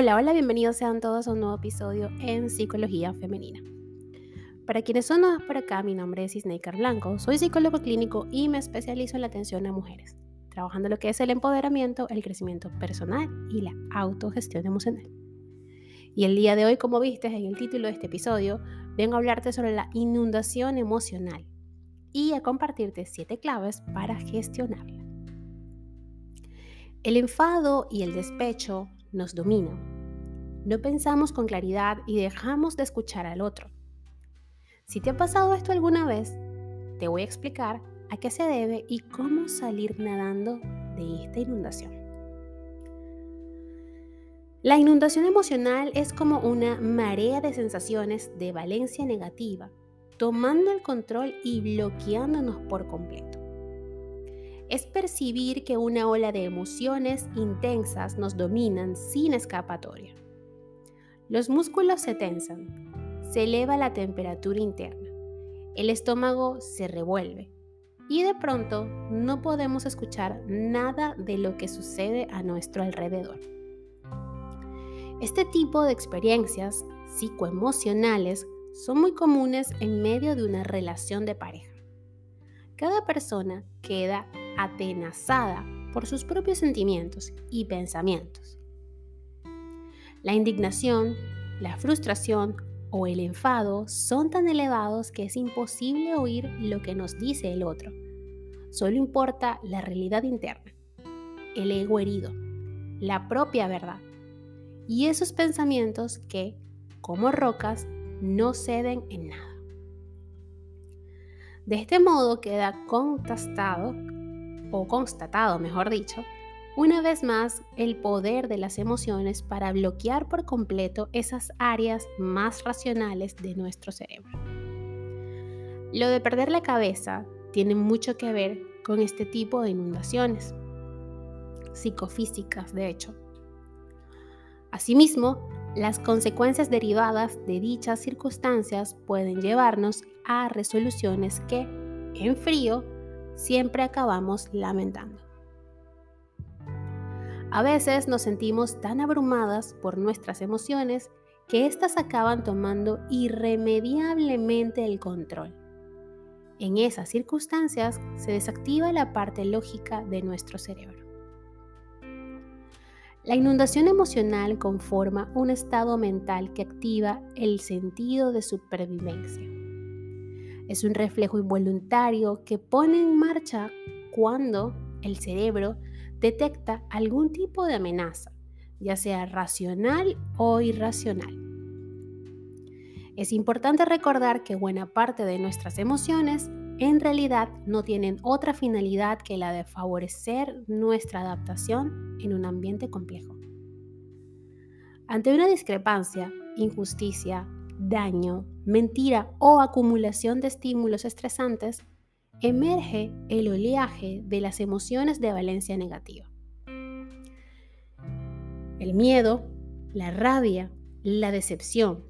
Hola, hola, bienvenidos sean todos a un nuevo episodio en Psicología Femenina. Para quienes son nuevos por acá, mi nombre es Isneikar Blanco, soy psicólogo clínico y me especializo en la atención a mujeres, trabajando lo que es el empoderamiento, el crecimiento personal y la autogestión emocional. Y el día de hoy, como viste en el título de este episodio, vengo a hablarte sobre la inundación emocional y a compartirte siete claves para gestionarla. El enfado y el despecho nos dominan. No pensamos con claridad y dejamos de escuchar al otro. Si te ha pasado esto alguna vez, te voy a explicar a qué se debe y cómo salir nadando de esta inundación. La inundación emocional es como una marea de sensaciones de valencia negativa, tomando el control y bloqueándonos por completo es percibir que una ola de emociones intensas nos dominan sin escapatoria. Los músculos se tensan, se eleva la temperatura interna, el estómago se revuelve y de pronto no podemos escuchar nada de lo que sucede a nuestro alrededor. Este tipo de experiencias psicoemocionales son muy comunes en medio de una relación de pareja. Cada persona queda atenazada por sus propios sentimientos y pensamientos. La indignación, la frustración o el enfado son tan elevados que es imposible oír lo que nos dice el otro. Solo importa la realidad interna, el ego herido, la propia verdad y esos pensamientos que, como rocas, no ceden en nada. De este modo queda contestado o constatado, mejor dicho, una vez más el poder de las emociones para bloquear por completo esas áreas más racionales de nuestro cerebro. Lo de perder la cabeza tiene mucho que ver con este tipo de inundaciones, psicofísicas de hecho. Asimismo, las consecuencias derivadas de dichas circunstancias pueden llevarnos a resoluciones que, en frío, siempre acabamos lamentando. A veces nos sentimos tan abrumadas por nuestras emociones que éstas acaban tomando irremediablemente el control. En esas circunstancias se desactiva la parte lógica de nuestro cerebro. La inundación emocional conforma un estado mental que activa el sentido de supervivencia es un reflejo involuntario que pone en marcha cuando el cerebro detecta algún tipo de amenaza, ya sea racional o irracional. Es importante recordar que buena parte de nuestras emociones en realidad no tienen otra finalidad que la de favorecer nuestra adaptación en un ambiente complejo. Ante una discrepancia, injusticia, daño, mentira o acumulación de estímulos estresantes, emerge el oleaje de las emociones de valencia negativa. El miedo, la rabia, la decepción,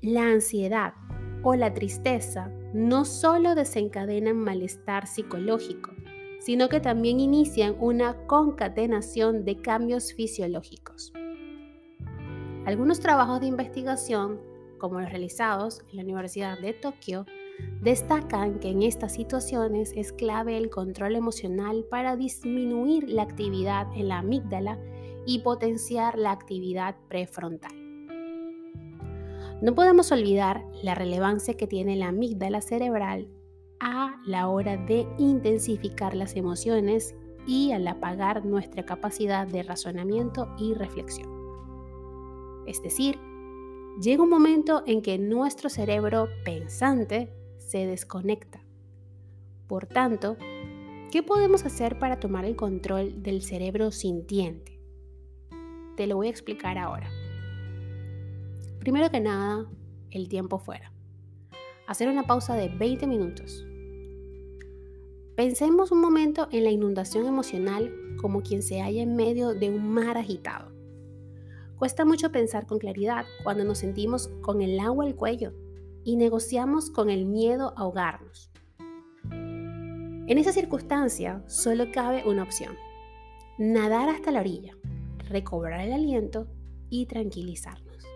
la ansiedad o la tristeza no solo desencadenan malestar psicológico, sino que también inician una concatenación de cambios fisiológicos. Algunos trabajos de investigación como los realizados en la Universidad de Tokio, destacan que en estas situaciones es clave el control emocional para disminuir la actividad en la amígdala y potenciar la actividad prefrontal. No podemos olvidar la relevancia que tiene la amígdala cerebral a la hora de intensificar las emociones y al apagar nuestra capacidad de razonamiento y reflexión. Es decir, llega un momento en que nuestro cerebro pensante se desconecta. Por tanto, ¿qué podemos hacer para tomar el control del cerebro sintiente? Te lo voy a explicar ahora. Primero que nada, el tiempo fuera. Hacer una pausa de 20 minutos. Pensemos un momento en la inundación emocional como quien se halla en medio de un mar agitado. Cuesta mucho pensar con claridad cuando nos sentimos con el agua al cuello y negociamos con el miedo a ahogarnos. En esa circunstancia solo cabe una opción. Nadar hasta la orilla, recobrar el aliento y tranquilizarnos.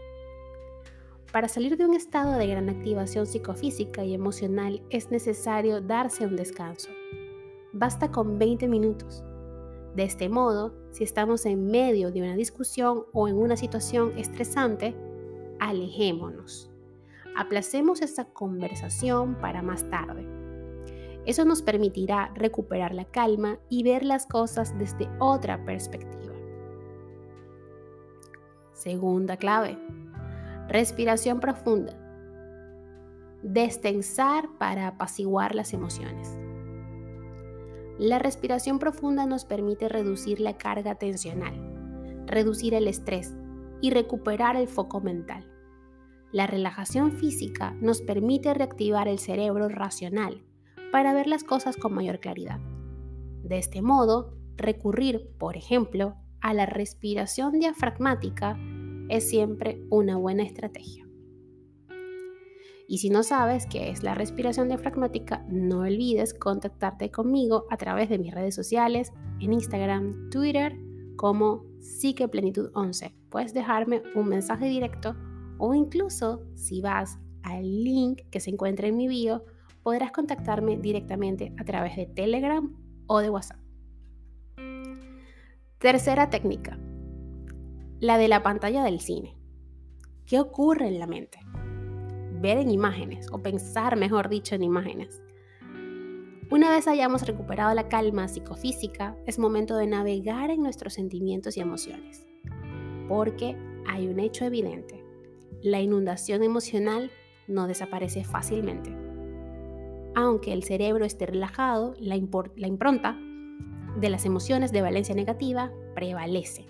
Para salir de un estado de gran activación psicofísica y emocional es necesario darse un descanso. Basta con 20 minutos. De este modo, si estamos en medio de una discusión o en una situación estresante, alejémonos. Aplacemos esta conversación para más tarde. Eso nos permitirá recuperar la calma y ver las cosas desde otra perspectiva. Segunda clave. Respiración profunda. Destensar para apaciguar las emociones. La respiración profunda nos permite reducir la carga tensional, reducir el estrés y recuperar el foco mental. La relajación física nos permite reactivar el cerebro racional para ver las cosas con mayor claridad. De este modo, recurrir, por ejemplo, a la respiración diafragmática es siempre una buena estrategia. Y si no sabes qué es la respiración diafragmática, no olvides contactarte conmigo a través de mis redes sociales, en Instagram, Twitter, como Psiqueplenitud 11. Puedes dejarme un mensaje directo o incluso si vas al link que se encuentra en mi bio, podrás contactarme directamente a través de Telegram o de WhatsApp. Tercera técnica, la de la pantalla del cine. ¿Qué ocurre en la mente? ver en imágenes o pensar, mejor dicho, en imágenes. Una vez hayamos recuperado la calma psicofísica, es momento de navegar en nuestros sentimientos y emociones. Porque hay un hecho evidente. La inundación emocional no desaparece fácilmente. Aunque el cerebro esté relajado, la, la impronta de las emociones de valencia negativa prevalece.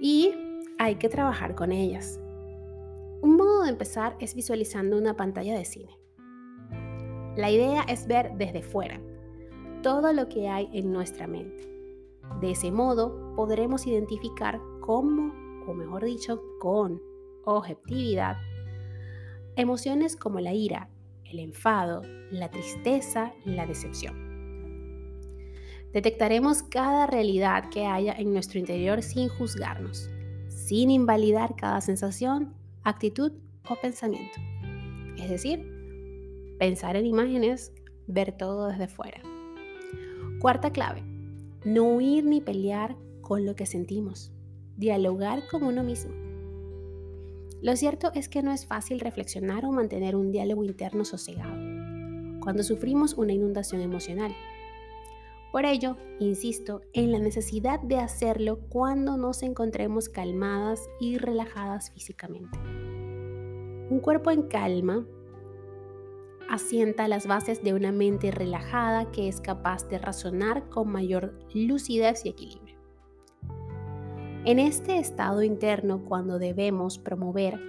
Y hay que trabajar con ellas. Un modo de empezar es visualizando una pantalla de cine. La idea es ver desde fuera todo lo que hay en nuestra mente. De ese modo podremos identificar cómo, o mejor dicho, con objetividad, emociones como la ira, el enfado, la tristeza, la decepción. Detectaremos cada realidad que haya en nuestro interior sin juzgarnos, sin invalidar cada sensación actitud o pensamiento. Es decir, pensar en imágenes, ver todo desde fuera. Cuarta clave, no huir ni pelear con lo que sentimos, dialogar con uno mismo. Lo cierto es que no es fácil reflexionar o mantener un diálogo interno sosegado cuando sufrimos una inundación emocional. Por ello, insisto en la necesidad de hacerlo cuando nos encontremos calmadas y relajadas físicamente. Un cuerpo en calma asienta las bases de una mente relajada que es capaz de razonar con mayor lucidez y equilibrio. En este estado interno, cuando debemos promover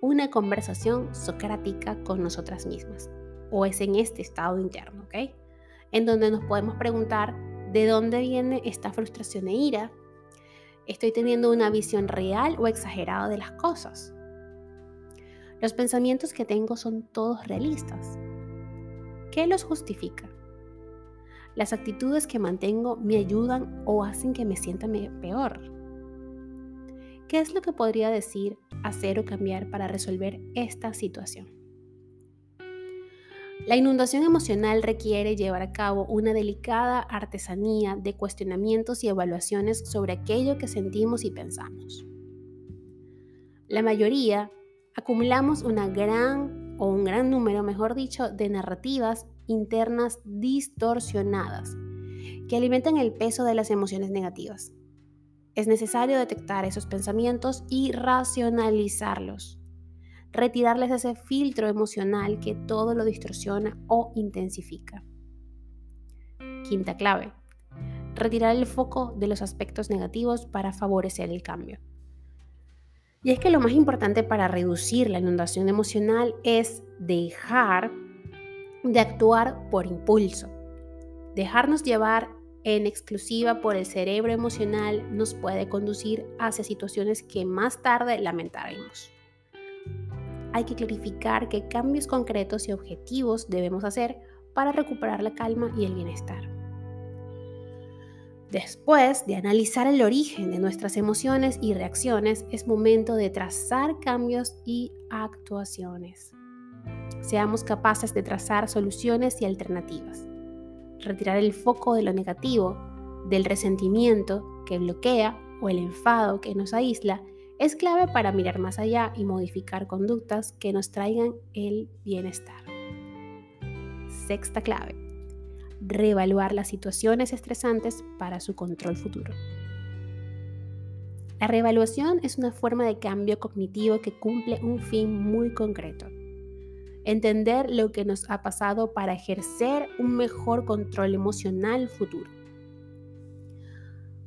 una conversación socrática con nosotras mismas, o es en este estado interno, ¿ok? En donde nos podemos preguntar de dónde viene esta frustración e ira. ¿Estoy teniendo una visión real o exagerada de las cosas? Los pensamientos que tengo son todos realistas. ¿Qué los justifica? Las actitudes que mantengo me ayudan o hacen que me sienta peor. ¿Qué es lo que podría decir, hacer o cambiar para resolver esta situación? La inundación emocional requiere llevar a cabo una delicada artesanía de cuestionamientos y evaluaciones sobre aquello que sentimos y pensamos. La mayoría acumulamos una gran o un gran número, mejor dicho, de narrativas internas distorsionadas que alimentan el peso de las emociones negativas. Es necesario detectar esos pensamientos y racionalizarlos, retirarles ese filtro emocional que todo lo distorsiona o intensifica. Quinta clave, retirar el foco de los aspectos negativos para favorecer el cambio. Y es que lo más importante para reducir la inundación emocional es dejar de actuar por impulso. Dejarnos llevar en exclusiva por el cerebro emocional nos puede conducir hacia situaciones que más tarde lamentaremos. Hay que clarificar qué cambios concretos y objetivos debemos hacer para recuperar la calma y el bienestar. Después de analizar el origen de nuestras emociones y reacciones, es momento de trazar cambios y actuaciones. Seamos capaces de trazar soluciones y alternativas. Retirar el foco de lo negativo, del resentimiento que bloquea o el enfado que nos aísla es clave para mirar más allá y modificar conductas que nos traigan el bienestar. Sexta clave reevaluar las situaciones estresantes para su control futuro. La reevaluación es una forma de cambio cognitivo que cumple un fin muy concreto. Entender lo que nos ha pasado para ejercer un mejor control emocional futuro.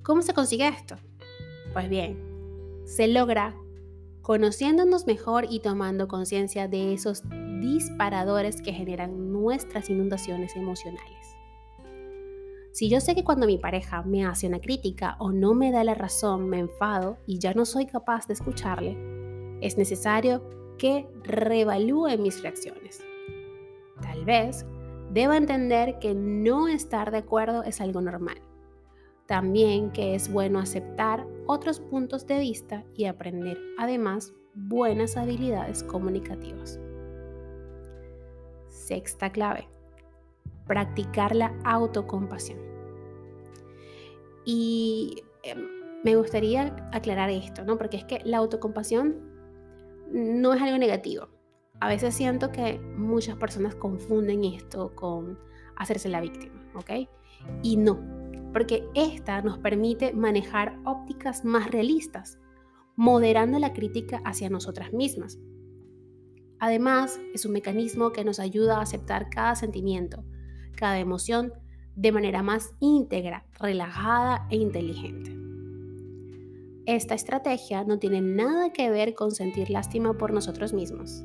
¿Cómo se consigue esto? Pues bien, se logra conociéndonos mejor y tomando conciencia de esos disparadores que generan nuestras inundaciones emocionales. Si yo sé que cuando mi pareja me hace una crítica o no me da la razón, me enfado y ya no soy capaz de escucharle, es necesario que reevalúe mis reacciones. Tal vez deba entender que no estar de acuerdo es algo normal. También que es bueno aceptar otros puntos de vista y aprender además buenas habilidades comunicativas. Sexta clave practicar la autocompasión. Y em, me gustaría aclarar esto, ¿no? Porque es que la autocompasión no es algo negativo. A veces siento que muchas personas confunden esto con hacerse la víctima, ¿ok? Y no, porque esta nos permite manejar ópticas más realistas, moderando la crítica hacia nosotras mismas. Además, es un mecanismo que nos ayuda a aceptar cada sentimiento, cada emoción de manera más íntegra, relajada e inteligente. Esta estrategia no tiene nada que ver con sentir lástima por nosotros mismos.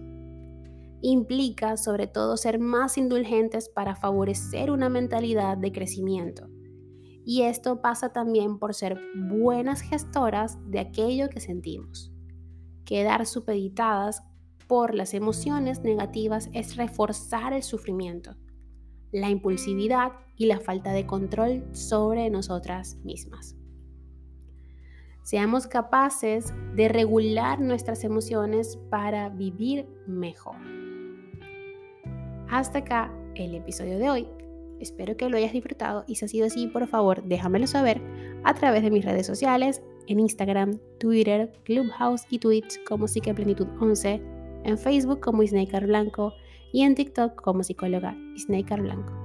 Implica sobre todo ser más indulgentes para favorecer una mentalidad de crecimiento. Y esto pasa también por ser buenas gestoras de aquello que sentimos. Quedar supeditadas por las emociones negativas es reforzar el sufrimiento la impulsividad y la falta de control sobre nosotras mismas. Seamos capaces de regular nuestras emociones para vivir mejor. Hasta acá el episodio de hoy. Espero que lo hayas disfrutado y si ha sido así, por favor, déjamelo saber a través de mis redes sociales, en Instagram, Twitter, Clubhouse y Twitch como Plenitud 11, en Facebook como Isnaker Blanco y en TikTok como psicóloga Snaker Blanco.